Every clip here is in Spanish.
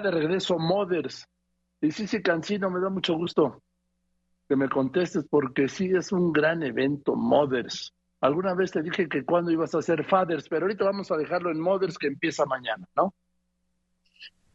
de regreso Mothers. Y sí, sí, Cancino, me da mucho gusto que me contestes porque sí es un gran evento, Mothers. Alguna vez te dije que cuando ibas a hacer Fathers, pero ahorita vamos a dejarlo en Mothers que empieza mañana, ¿no?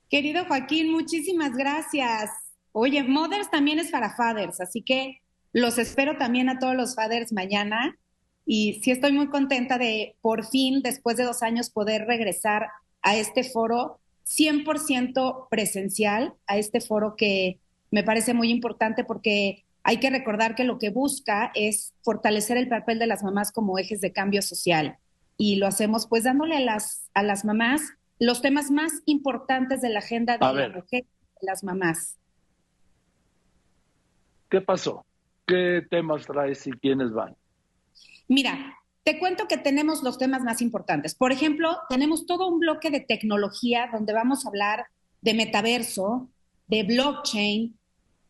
Querido Joaquín, muchísimas gracias. Oye, Mothers también es para Fathers, así que los espero también a todos los Fathers mañana. Y sí estoy muy contenta de por fin, después de dos años, poder regresar a este foro 100% presencial, a este foro que me parece muy importante porque hay que recordar que lo que busca es fortalecer el papel de las mamás como ejes de cambio social. Y lo hacemos pues dándole a las, a las mamás los temas más importantes de la agenda de la mujer, de las mamás. ¿Qué pasó? ¿Qué temas traes y quiénes van? Mira, te cuento que tenemos los temas más importantes. Por ejemplo, tenemos todo un bloque de tecnología donde vamos a hablar de metaverso, de blockchain,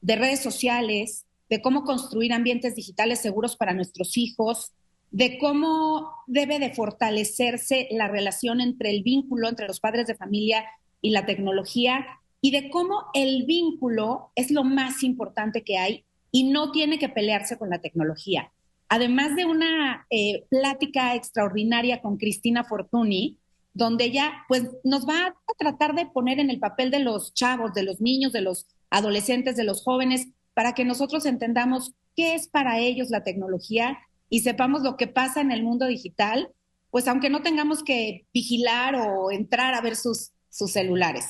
de redes sociales, de cómo construir ambientes digitales seguros para nuestros hijos, de cómo debe de fortalecerse la relación entre el vínculo entre los padres de familia y la tecnología y de cómo el vínculo es lo más importante que hay y no tiene que pelearse con la tecnología. Además de una eh, plática extraordinaria con Cristina Fortuny, donde ella pues nos va a tratar de poner en el papel de los chavos, de los niños, de los adolescentes, de los jóvenes, para que nosotros entendamos qué es para ellos la tecnología y sepamos lo que pasa en el mundo digital, pues aunque no tengamos que vigilar o entrar a ver sus, sus celulares.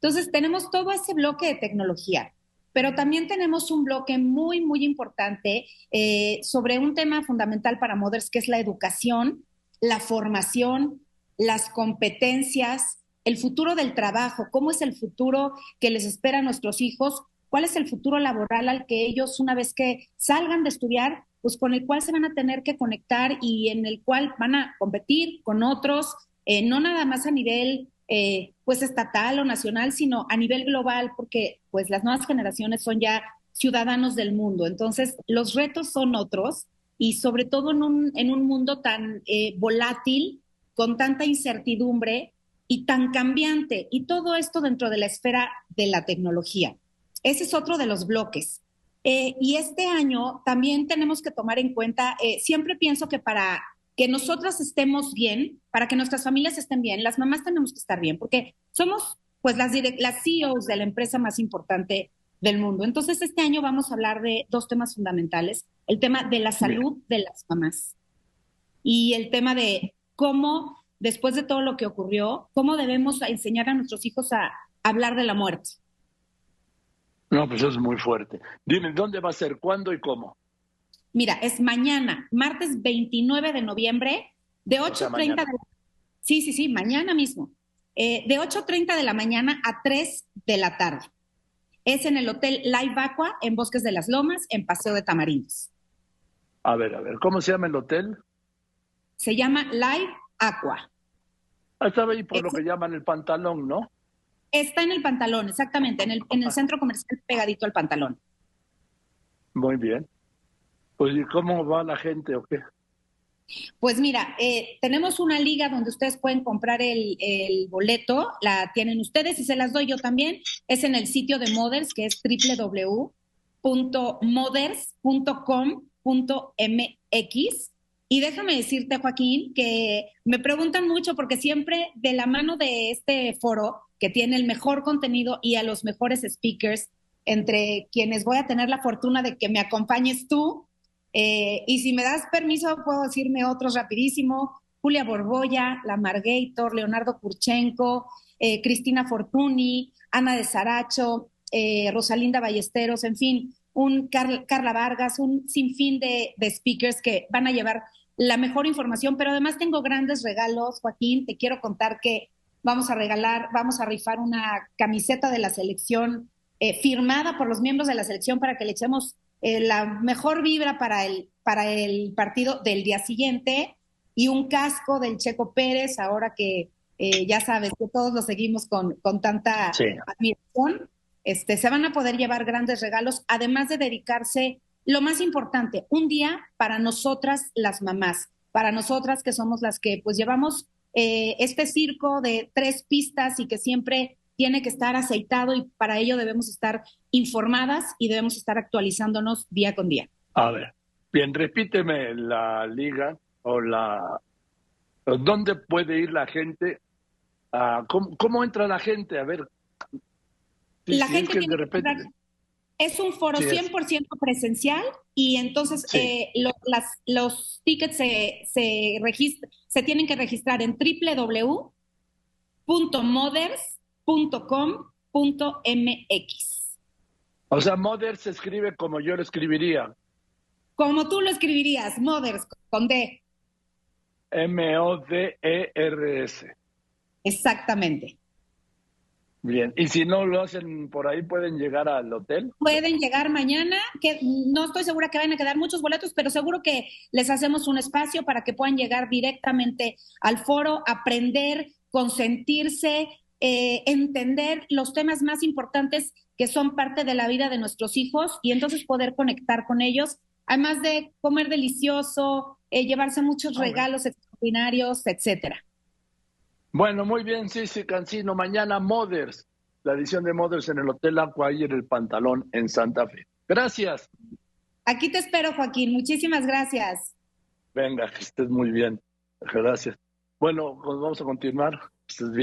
Entonces tenemos todo ese bloque de tecnología, pero también tenemos un bloque muy, muy importante eh, sobre un tema fundamental para Mothers, que es la educación, la formación, las competencias, el futuro del trabajo, cómo es el futuro que les espera a nuestros hijos cuál es el futuro laboral al que ellos, una vez que salgan de estudiar, pues con el cual se van a tener que conectar y en el cual van a competir con otros, eh, no nada más a nivel eh, pues estatal o nacional, sino a nivel global, porque pues las nuevas generaciones son ya ciudadanos del mundo. Entonces, los retos son otros y sobre todo en un, en un mundo tan eh, volátil, con tanta incertidumbre y tan cambiante, y todo esto dentro de la esfera de la tecnología. Ese es otro de los bloques. Eh, y este año también tenemos que tomar en cuenta, siempre pienso que para que nosotras estemos bien, para que nuestras familias estén bien, las mamás tenemos que estar bien, porque somos pues las, las CEOs de la empresa más importante del mundo. Entonces, este año vamos a hablar de dos temas fundamentales, el tema de la salud de las mamás y el tema de cómo, después de todo lo que ocurrió, cómo debemos enseñar a nuestros hijos a hablar de la muerte. No, pues es muy fuerte. Dime, ¿dónde va a ser? ¿Cuándo y cómo? Mira, es mañana, martes 29 de noviembre, de 8.30 de la... Sí, sí, sí, mañana mismo. Eh, de 8.30 de la mañana a 3 de la tarde. Es en el Hotel Live Aqua, en Bosques de las Lomas, en Paseo de Tamarindos. A ver, a ver, ¿cómo se llama el hotel? Se llama Live Aqua. Ah, estaba ahí por lo que llaman el pantalón, ¿no? Está en el pantalón, exactamente, en el, en el centro comercial pegadito al pantalón. Muy bien. Pues, ¿y cómo va la gente o qué? Pues mira, eh, tenemos una liga donde ustedes pueden comprar el, el, boleto, la tienen ustedes y se las doy yo también. Es en el sitio de Mothers, que es www.mothers.com.mx. Y déjame decirte, Joaquín, que me preguntan mucho porque siempre de la mano de este foro que tiene el mejor contenido y a los mejores speakers, entre quienes voy a tener la fortuna de que me acompañes tú. Eh, y si me das permiso, puedo decirme otros rapidísimo. Julia Borboya, La Margator, Leonardo Kurchenko, eh, Cristina Fortuni, Ana de Saracho, eh, Rosalinda Ballesteros, en fin, un Carla Vargas, un sinfín de, de speakers que van a llevar la mejor información, pero además tengo grandes regalos, Joaquín. Te quiero contar que vamos a regalar, vamos a rifar una camiseta de la selección eh, firmada por los miembros de la selección para que le echemos eh, la mejor vibra para el, para el partido del día siguiente y un casco del Checo Pérez, ahora que eh, ya sabes que todos lo seguimos con, con tanta admiración. Este, se van a poder llevar grandes regalos, además de dedicarse, lo más importante, un día para nosotras las mamás, para nosotras que somos las que pues llevamos eh, este circo de tres pistas y que siempre tiene que estar aceitado y para ello debemos estar informadas y debemos estar actualizándonos día con día. A ver, bien, repíteme la liga o la... ¿Dónde puede ir la gente? ¿cómo, entra la gente? A ver. la gente es de repente... Es un foro 100% presencial y entonces eh, las, los tickets se, se, se tienen que registrar en www.moders.com.mx. O sea, Moders se escribe como yo lo escribiría. Como tú lo escribirías, Moders, con D. M-O-D-E-R-S. Exactamente. Bien, y si no lo hacen por ahí, ¿pueden llegar al hotel? Pueden llegar mañana, que no estoy segura que vayan a quedar muchos boletos, pero seguro que les hacemos un espacio para que puedan llegar directamente al foro, aprender, consentirse, eh, entender los temas más importantes que son parte de la vida de nuestros hijos y entonces poder conectar con ellos, además de comer delicioso, eh, llevarse muchos regalos extraordinarios, etcétera. Bueno, muy bien, sí, sí, Cancino. Mañana Mothers, la edición de Mothers en el Hotel Aqua y en el Pantalón en Santa Fe. Gracias. Aquí te espero, Joaquín. Muchísimas gracias. Venga, que estés muy bien. Gracias. Bueno, pues vamos a continuar. Estés bien.